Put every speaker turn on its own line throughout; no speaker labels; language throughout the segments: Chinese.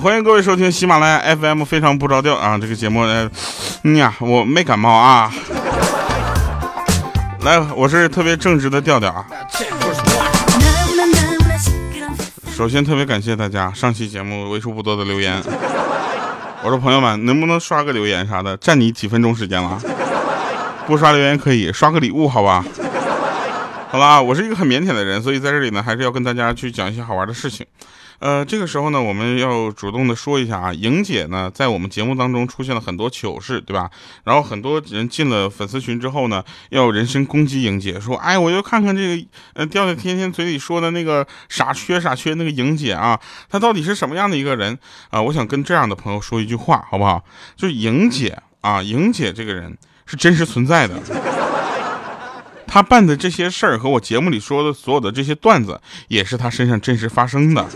欢迎各位收听喜马拉雅 FM，非常不着调啊！这个节目呢，嗯呀，我没感冒啊。来，我是特别正直的调调啊。首先特别感谢大家上期节目为数不多的留言。我说朋友们，能不能刷个留言啥的？占你几分钟时间了？不刷留言可以刷个礼物，好吧？好吧，我是一个很腼腆的人，所以在这里呢，还是要跟大家去讲一些好玩的事情。呃，这个时候呢，我们要主动的说一下啊，莹姐呢，在我们节目当中出现了很多糗事，对吧？然后很多人进了粉丝群之后呢，要人身攻击莹姐，说，哎，我要看看这个，呃，掉在天天嘴里说的那个傻缺傻缺那个莹姐啊，她到底是什么样的一个人啊？我想跟这样的朋友说一句话，好不好？就是莹姐啊，莹姐这个人是真实存在的。他办的这些事儿和我节目里说的所有的这些段子，也是他身上真实发生的。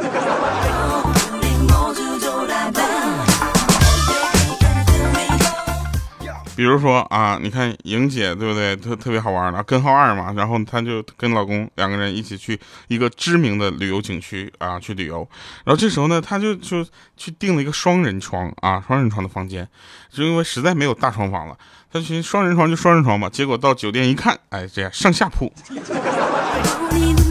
比如说啊，你看莹姐对不对？特特别好玩的根号二嘛，然后她就跟老公两个人一起去一个知名的旅游景区啊去旅游，然后这时候呢，她就就去订了一个双人床啊，双人床的房间，就因为实在没有大床房了，她寻思双人床就双人床吧，结果到酒店一看，哎，这样上下铺。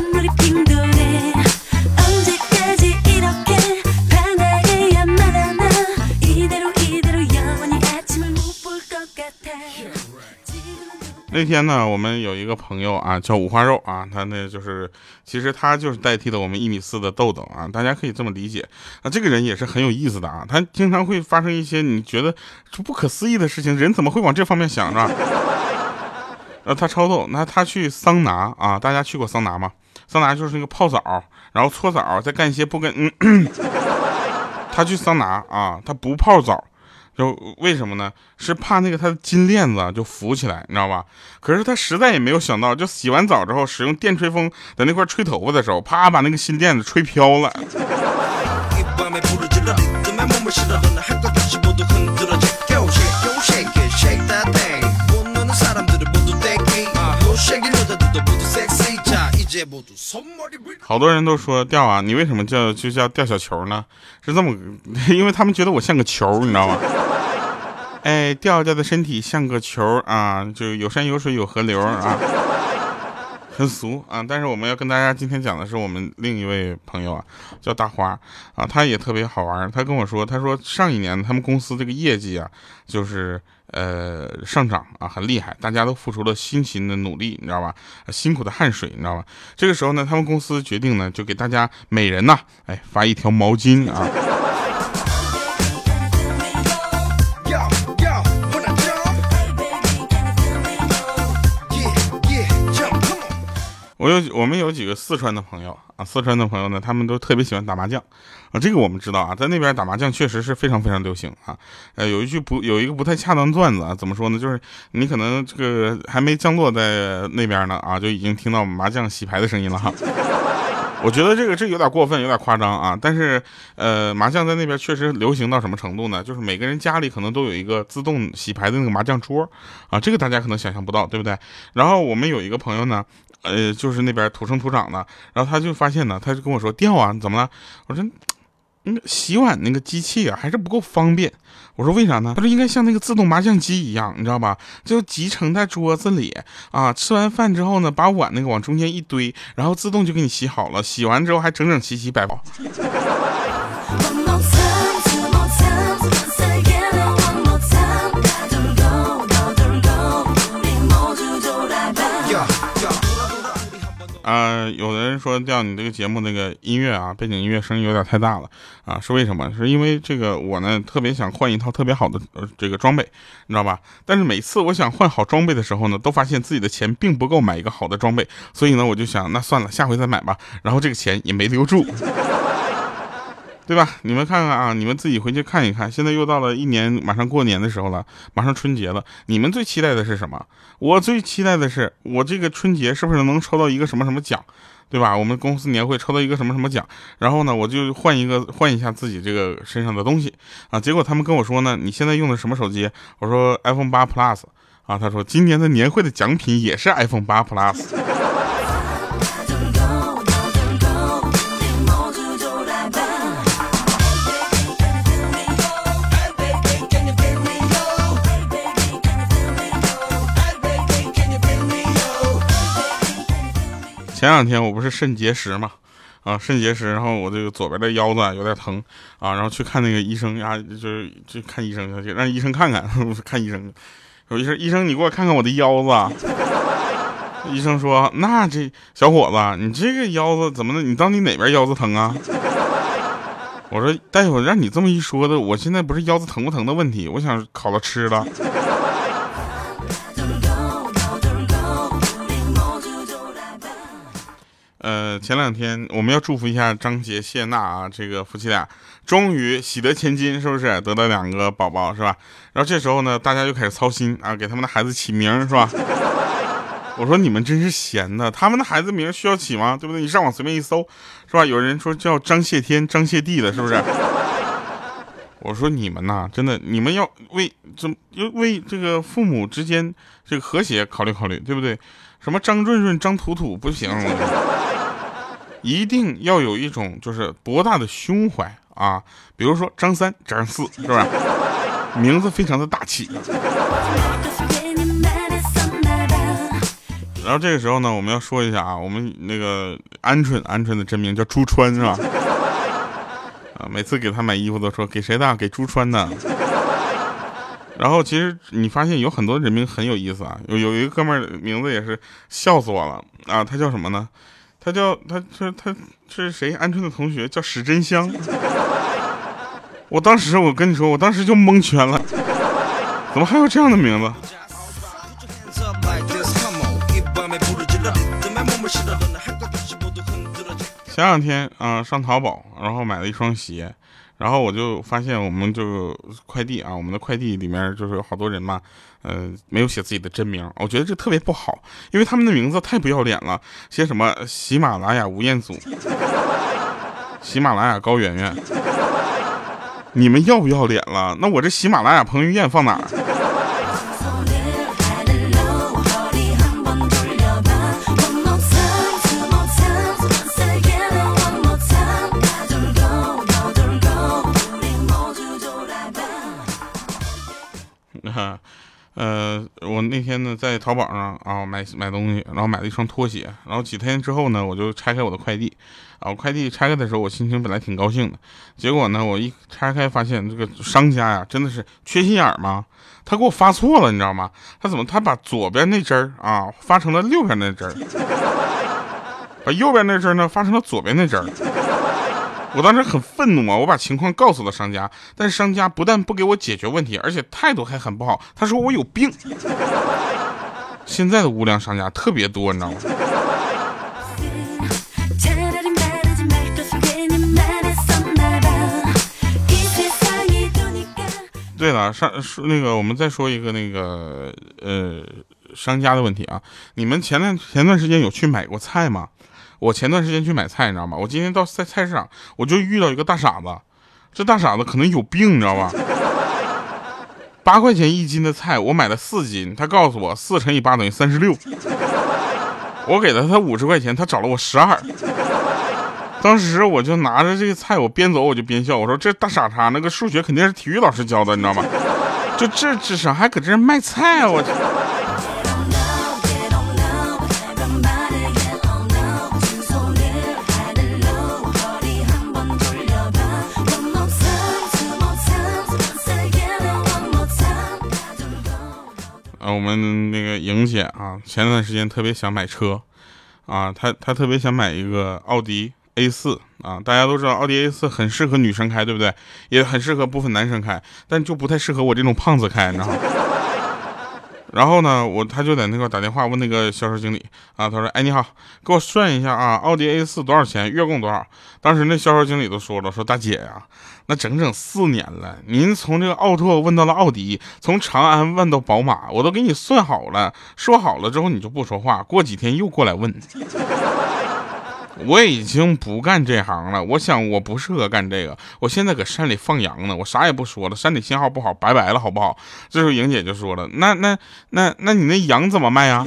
那天呢，我们有一个朋友啊，叫五花肉啊，他那就是，其实他就是代替了我们一米四的豆豆啊，大家可以这么理解啊。这个人也是很有意思的啊，他经常会发生一些你觉得不可思议的事情，人怎么会往这方面想呢？呃，他超逗，那他去桑拿啊，大家去过桑拿吗？桑拿就是那个泡澡，然后搓澡，再干一些不跟嗯，他去桑拿啊，他不泡澡。就为什么呢？是怕那个他的金链子就浮起来，你知道吧？可是他实在也没有想到，就洗完澡之后，使用电吹风在那块吹头发的时候，啪把那个金链子吹飘了。好多人都说掉啊，你为什么叫就叫掉小球呢？是这么，因为他们觉得我像个球，你知道吗？哎，调调的身体像个球啊，就有山有水有河流啊，很俗啊。但是我们要跟大家今天讲的是我们另一位朋友啊，叫大花啊，他也特别好玩。他跟我说，他说上一年他们公司这个业绩啊，就是呃上涨啊，很厉害，大家都付出了辛勤的努力，你知道吧？辛苦的汗水，你知道吧？这个时候呢，他们公司决定呢，就给大家每人呐，哎，发一条毛巾啊。我有我们有几个四川的朋友啊，四川的朋友呢，他们都特别喜欢打麻将啊。这个我们知道啊，在那边打麻将确实是非常非常流行啊。呃，有一句不有一个不太恰当的段子啊，怎么说呢？就是你可能这个还没降落在那边呢啊，就已经听到麻将洗牌的声音了哈。我觉得这个这有点过分，有点夸张啊。但是呃，麻将在那边确实流行到什么程度呢？就是每个人家里可能都有一个自动洗牌的那个麻将桌啊，这个大家可能想象不到，对不对？然后我们有一个朋友呢。呃，就是那边土生土长的，然后他就发现呢，他就跟我说掉啊，怎么了？我说，那个洗碗那个机器啊，还是不够方便。我说为啥呢？他说应该像那个自动麻将机一样，你知道吧？就集成在桌子里啊，吃完饭之后呢，把碗那个往中间一堆，然后自动就给你洗好了。洗完之后还整整齐齐摆好。有的人说掉你这个节目那个音乐啊，背景音乐声音有点太大了啊，是为什么？是因为这个我呢特别想换一套特别好的这个装备，你知道吧？但是每次我想换好装备的时候呢，都发现自己的钱并不够买一个好的装备，所以呢我就想那算了，下回再买吧。然后这个钱也没留住。对吧？你们看看啊，你们自己回去看一看。现在又到了一年马上过年的时候了，马上春节了。你们最期待的是什么？我最期待的是我这个春节是不是能抽到一个什么什么奖，对吧？我们公司年会抽到一个什么什么奖，然后呢，我就换一个换一下自己这个身上的东西啊。结果他们跟我说呢，你现在用的什么手机？我说 iPhone 八 Plus 啊。他说今年的年会的奖品也是 iPhone 八 Plus。前两天我不是肾结石嘛，啊，肾结石，然后我这个左边的腰子有点疼啊，然后去看那个医生呀，就是去看医生去，让医生看看，看医生，说医生，医生你给我看看我的腰子。医生说，那这小伙子，你这个腰子怎么的？你到底哪边腰子疼啊？我说大夫，让你这么一说的，我现在不是腰子疼不疼的问题，我想烤了吃了。呃，前两天我们要祝福一下张杰谢娜啊，这个夫妻俩终于喜得千金，是不是得到两个宝宝是吧？然后这时候呢，大家就开始操心啊，给他们的孩子起名是吧？我说你们真是闲的，他们的孩子名需要起吗？对不对？你上网随便一搜，是吧？有人说叫张谢天、张谢地的，是不是？我说你们呐，真的，你们要为怎要为这个父母之间这个和谐考虑考虑，对不对？什么张润润、张土土不行。一定要有一种就是博大的胸怀啊，比如说张三、张四，是吧？名字非常的大气。然后这个时候呢，我们要说一下啊，我们那个鹌鹑，鹌鹑的真名叫朱川，是吧？啊，每次给他买衣服都说给谁的？给朱川的。然后其实你发现有很多人名很有意思啊，有有一个哥们儿名字也是笑死我了啊，他叫什么呢？他叫他他他是谁？鹌鹑的同学叫史真香。我当时我跟你说，我当时就蒙圈了，怎么还有这样的名字？前两天啊上淘宝，然后买了一双鞋。然后我就发现，我们就快递啊，我们的快递里面就是有好多人嘛，呃，没有写自己的真名，我觉得这特别不好，因为他们的名字太不要脸了，写什么喜马拉雅吴彦祖，喜马拉雅高圆圆，你们要不要脸了？那我这喜马拉雅彭于晏放哪儿？那天呢在淘宝上啊买买东西，然后买了一双拖鞋，然后几天之后呢，我就拆开我的快递，啊，我快递拆开的时候，我心情本来挺高兴的，结果呢，我一拆开发现这个商家呀，真的是缺心眼儿吗？他给我发错了，你知道吗？他怎么他把左边那针儿啊发成了 右边那针儿，把右边那针呢发成了左边那针儿。我当时很愤怒啊！我把情况告诉了商家，但是商家不但不给我解决问题，而且态度还很不好。他说我有病。现在的无良商家特别多，你知道吗？对了，上说那个，我们再说一个那个呃商家的问题啊。你们前段前段时间有去买过菜吗？我前段时间去买菜，你知道吗？我今天到菜菜市场，我就遇到一个大傻子。这大傻子可能有病，你知道吧？八块钱一斤的菜，我买了四斤，他告诉我四乘以八等于三十六。我给了他五十块钱，他找了我十二。当时我就拿着这个菜，我边走我就边笑，我说这大傻叉，那个数学肯定是体育老师教的，你知道吗？就这智商还搁这卖菜，我。我们那个莹姐啊，前段时间特别想买车，啊，她她特别想买一个奥迪 A 四啊，大家都知道奥迪 A 四很适合女生开，对不对？也很适合部分男生开，但就不太适合我这种胖子开，你知道吗？然后呢，我他就在那块打电话问那个销售经理啊，他说：“哎，你好，给我算一下啊，奥迪 A 四多少钱？月供多少？”当时那销售经理都说了：“说大姐呀，那整整四年了，您从这个奥拓问到了奥迪，从长安问到宝马，我都给你算好了，说好了之后你就不说话，过几天又过来问。” 我已经不干这行了，我想我不适合干这个。我现在搁山里放羊呢，我啥也不说了，山里信号不好，拜拜了，好不好？这时候莹姐就说了：“那那那那你那羊怎么卖啊？”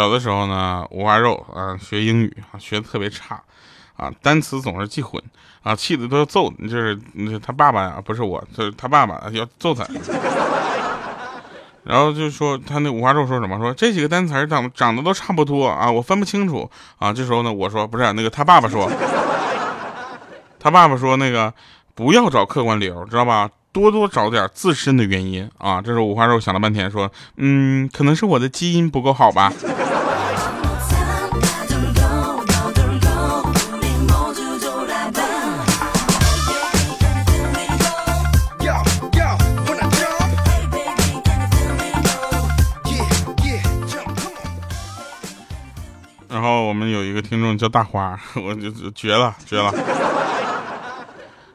小的时候呢，五花肉啊，学英语啊，学的特别差，啊，单词总是记混，啊，气的都要揍，就是他爸爸呀，不是我，就是他爸爸要揍他。然后就说他那五花肉说什么？说这几个单词长长得都差不多啊，我分不清楚啊。这时候呢，我说不是那个他爸爸说，他爸爸说那个不要找客观理由，知道吧？多多找点自身的原因啊。这时候五花肉想了半天说，嗯，可能是我的基因不够好吧。听众叫大花，我就绝了，绝了。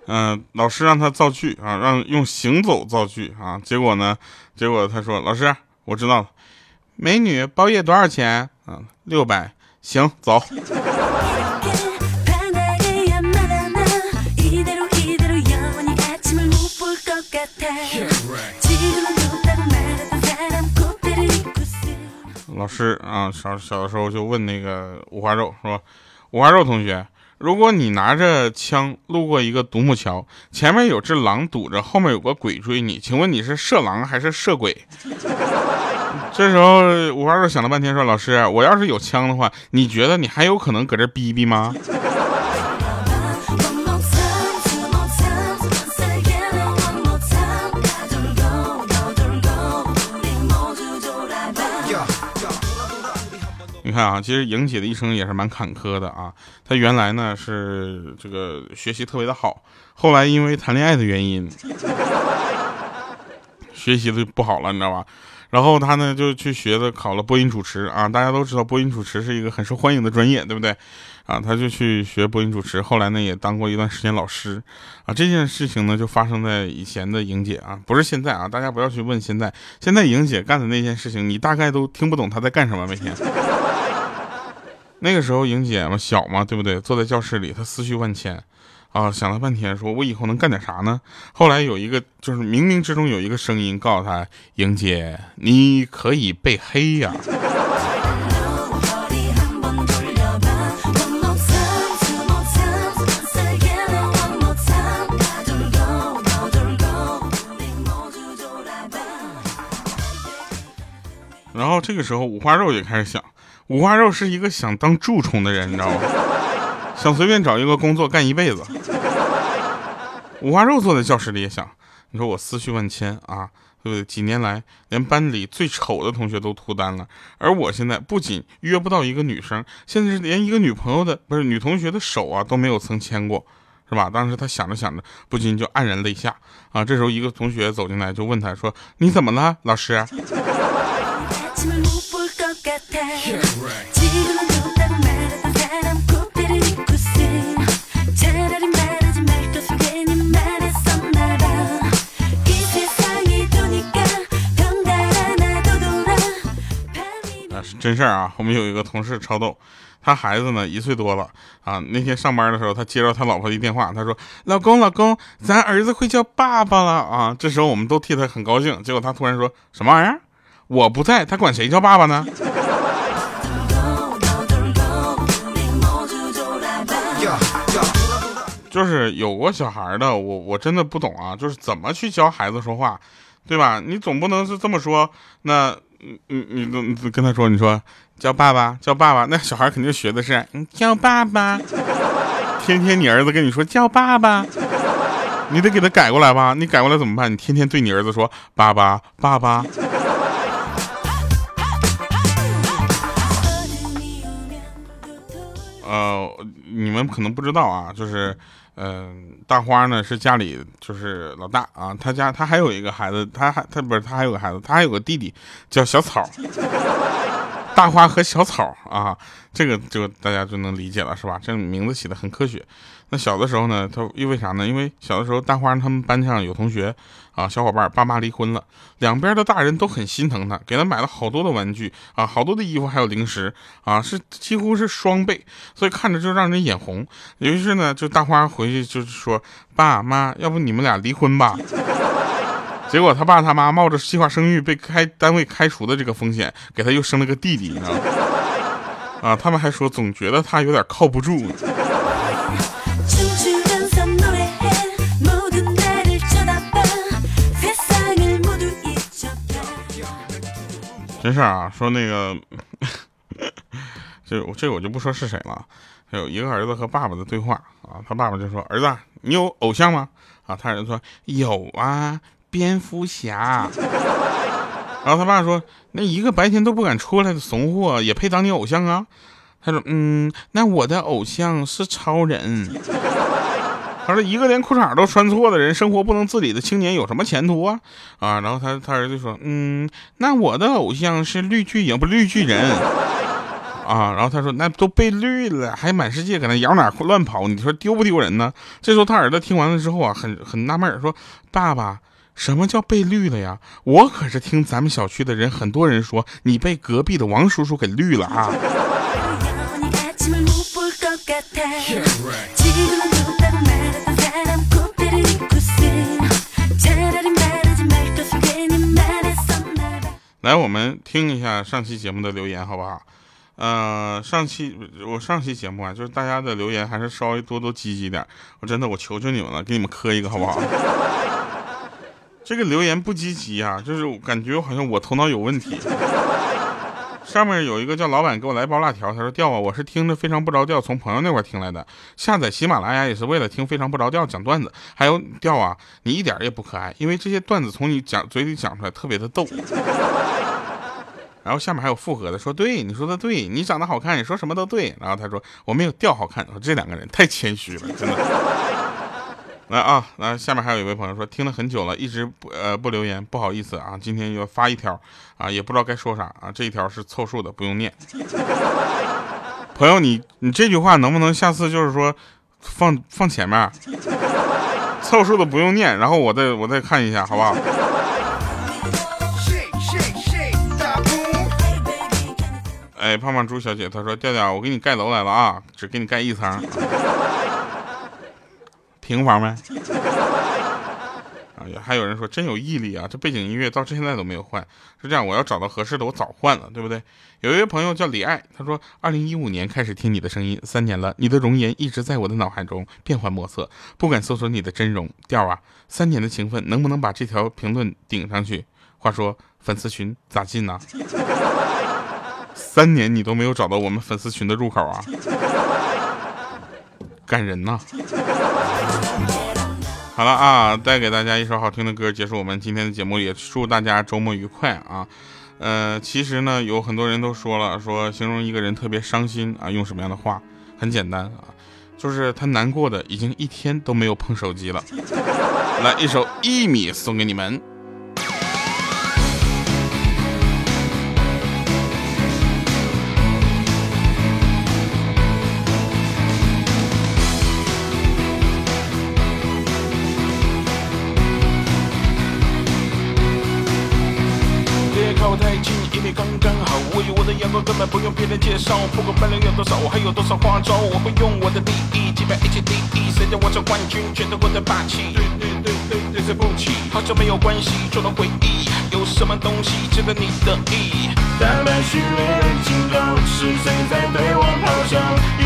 嗯，老师让他造句啊，让用行走造句啊。结果呢，结果他说：“老师，我知道了，美女包夜多少钱？啊，六百。行走。”老师啊，小小的时候就问那个五花肉说：“五花肉同学，如果你拿着枪路过一个独木桥，前面有只狼堵着，后面有个鬼追你，请问你是射狼还是射鬼？” 这时候五花肉想了半天说：“老师，我要是有枪的话，你觉得你还有可能搁这逼逼吗？”看啊，其实莹姐的一生也是蛮坎坷的啊。她原来呢是这个学习特别的好，后来因为谈恋爱的原因，学习的不好了，你知道吧？然后她呢就去学的考了播音主持啊。大家都知道播音主持是一个很受欢迎的专业，对不对？啊，她就去学播音主持，后来呢也当过一段时间老师啊。这件事情呢就发生在以前的莹姐啊，不是现在啊。大家不要去问现在，现在莹姐干的那件事情，你大概都听不懂她在干什么，每天。那个时候，莹姐嘛小嘛，对不对？坐在教室里，她思绪万千，啊，想了半天，说我以后能干点啥呢？后来有一个，就是冥冥之中有一个声音告诉她，莹姐，你可以被黑呀。然后这个时候，五花肉也开始想。五花肉是一个想当蛀虫的人，你知道吗？想随便找一个工作干一辈子。五花肉坐在教室里也想，你说我思绪万千啊，对不对？几年来，连班里最丑的同学都脱单了，而我现在不仅约不到一个女生，现在是连一个女朋友的不是女同学的手啊都没有曾牵过，是吧？当时他想着想着，不禁就黯然泪下啊。这时候一个同学走进来就问他说：“你怎么了，老师？”真事儿啊！我们有一个同事超逗，他孩子呢一岁多了啊。那天上班的时候，他接到他老婆的电话，他说：“老公，老公，咱儿子会叫爸爸了啊！”这时候我们都替他很高兴。结果他突然说什么玩意儿？我不在，他管谁叫爸爸呢？就是有过小孩的，我我真的不懂啊，就是怎么去教孩子说话，对吧？你总不能是这么说，那。你你你跟他说，你说叫爸爸叫爸爸，那小孩肯定学的是你叫爸爸。天天你儿子跟你说叫爸爸，你得给他改过来吧？你改过来怎么办？你天天对你儿子说爸爸爸爸。呃，你们可能不知道啊，就是。嗯，大花呢是家里就是老大啊，他家他还有一个孩子，他还他不是他还有个孩子，他还有个弟弟叫小草。大花和小草啊，这个就大家就能理解了，是吧？这名字起的很科学。那小的时候呢，他因为啥呢？因为小的时候大花他们班上有同学啊，小伙伴爸妈离婚了，两边的大人都很心疼他，给他买了好多的玩具啊，好多的衣服，还有零食啊，是几乎是双倍，所以看着就让人眼红。于是呢，就大花回去就是说，爸妈，要不你们俩离婚吧。结果他爸他妈冒着计划生育被开单位开除的这个风险，给他又生了个弟弟，你知道吗？啊，他们还说总觉得他有点靠不住。真事啊，说那个，这我这我就不说是谁了。有一个儿子和爸爸的对话啊，他爸爸就说：“儿子，你有偶像吗？”啊，他儿子说：“有啊，蝙蝠侠。”然后他爸说：“那一个白天都不敢出来的怂货，也配当你偶像啊？”他说：“嗯，那我的偶像是超人。”他说：“一个连裤衩都穿错的人，生活不能自理的青年有什么前途啊？”啊，然后他他儿子说：“嗯，那我的偶像是绿巨影，不绿巨人。”啊，然后他说：“那都被绿了，还满世界搁那摇哪乱跑，你说丢不丢人呢？”这时候他儿子听完了之后啊，很很纳闷，说：“爸爸，什么叫被绿了呀？我可是听咱们小区的人很多人说，你被隔壁的王叔叔给绿了啊。”来，我们听一下上期节目的留言，好不好？呃，上期我上期节目啊，就是大家的留言还是稍微多多积极点。我真的，我求求你们了，给你们磕一个，好不好？这个留言不积极啊，就是感觉好像我头脑有问题。上面有一个叫老板给我来包辣条，他说调啊，我是听着非常不着调，从朋友那块听来的。下载喜马拉雅也是为了听非常不着调讲段子。还有调啊，你一点也不可爱，因为这些段子从你讲嘴里讲出来特别的逗。然后下面还有附和的说，对，你说的对，你长得好看，你说什么都对。然后他说我没有调好看，说这两个人太谦虚了，真的。来啊，那下面还有一位朋友说听了很久了，一直不呃不留言，不好意思啊，今天要发一条啊，也不知道该说啥啊，这一条是凑数的，不用念。朋友，你你这句话能不能下次就是说放放前面，凑数的不用念，然后我再我再看一下，好不好？哎，胖胖猪小姐她说调调，我给你盖楼来了啊，只给你盖一层。平房呗。哎呀，还有人说真有毅力啊！这背景音乐到现在都没有换。是这样，我要找到合适的，我早换了，对不对？有一位朋友叫李爱，他说，二零一五年开始听你的声音，三年了，你的容颜一直在我的脑海中变幻莫测，不敢搜索你的真容。调啊，三年的情分，能不能把这条评论顶上去？话说粉丝群咋进呢？三年你都没有找到我们粉丝群的入口啊？感人呐！好了啊，带给大家一首好听的歌，结束我们今天的节目。也祝大家周末愉快啊！呃，其实呢，有很多人都说了，说形容一个人特别伤心啊，用什么样的话？很简单啊，就是他难过的已经一天都没有碰手机了。来，一首一米送给你们。少，不管分量有多少，我还有多少花招，我会用我的利益击败一切敌意。谁叫我是冠军，全都我的霸气。对对对对对，对不起，好久没有关系，做了回忆。有什么东西值得你的意？坦白虚伪的警告，是谁在对我咆哮？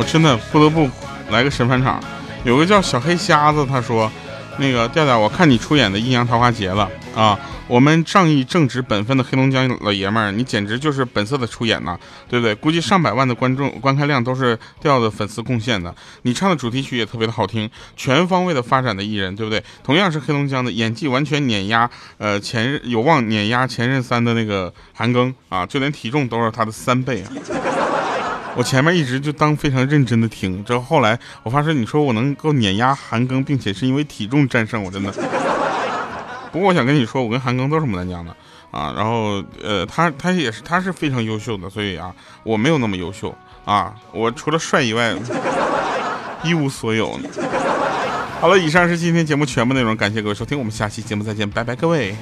我真的不得不来个神返场，有个叫小黑瞎子，他说：“那个调调，我看你出演的《阴阳桃花劫》了啊，我们仗义正直本分的黑龙江老爷们儿，你简直就是本色的出演呐，对不对？估计上百万的观众观看量都是调的粉丝贡献的。你唱的主题曲也特别的好听，全方位的发展的艺人，对不对？同样是黑龙江的，演技完全碾压，呃，前任有望碾压前任三的那个韩庚啊，就连体重都是他的三倍啊。”我前面一直就当非常认真的听，之后后来我发现你说我能够碾压韩庚，并且是因为体重战胜，我真的。不过我想跟你说，我跟韩庚都是牡丹江的啊，然后呃，他他也是他是非常优秀的，所以啊，我没有那么优秀啊，我除了帅以外一无所有。好了，以上是今天节目全部内容，感谢各位收听，我们下期节目再见，拜拜，各位。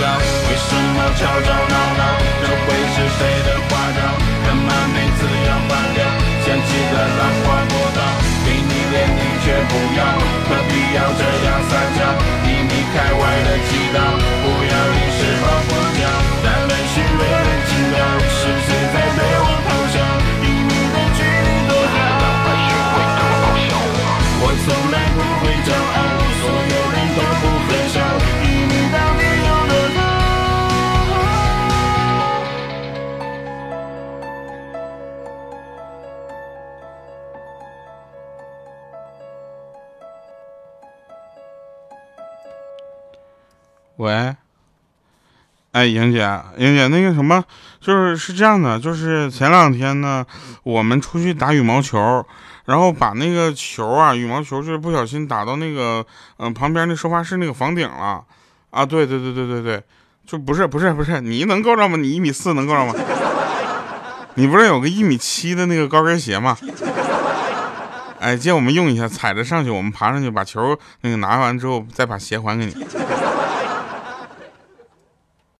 为什么吵吵闹闹
喂，哎，莹姐，莹姐，那个什么，就是是这样的，就是前两天呢，我们出去打羽毛球，然后把那个球啊，羽毛球就是不小心打到那个嗯、旁边那收发室那个房顶了，啊，对对对对对对，就不是不是不是，你能够着吗？你一米四能够着吗？你不是有个一米七的那个高跟鞋吗？哎，借我们用一下，踩着上去，我们爬上去把球那个拿完之后，再把鞋还给你。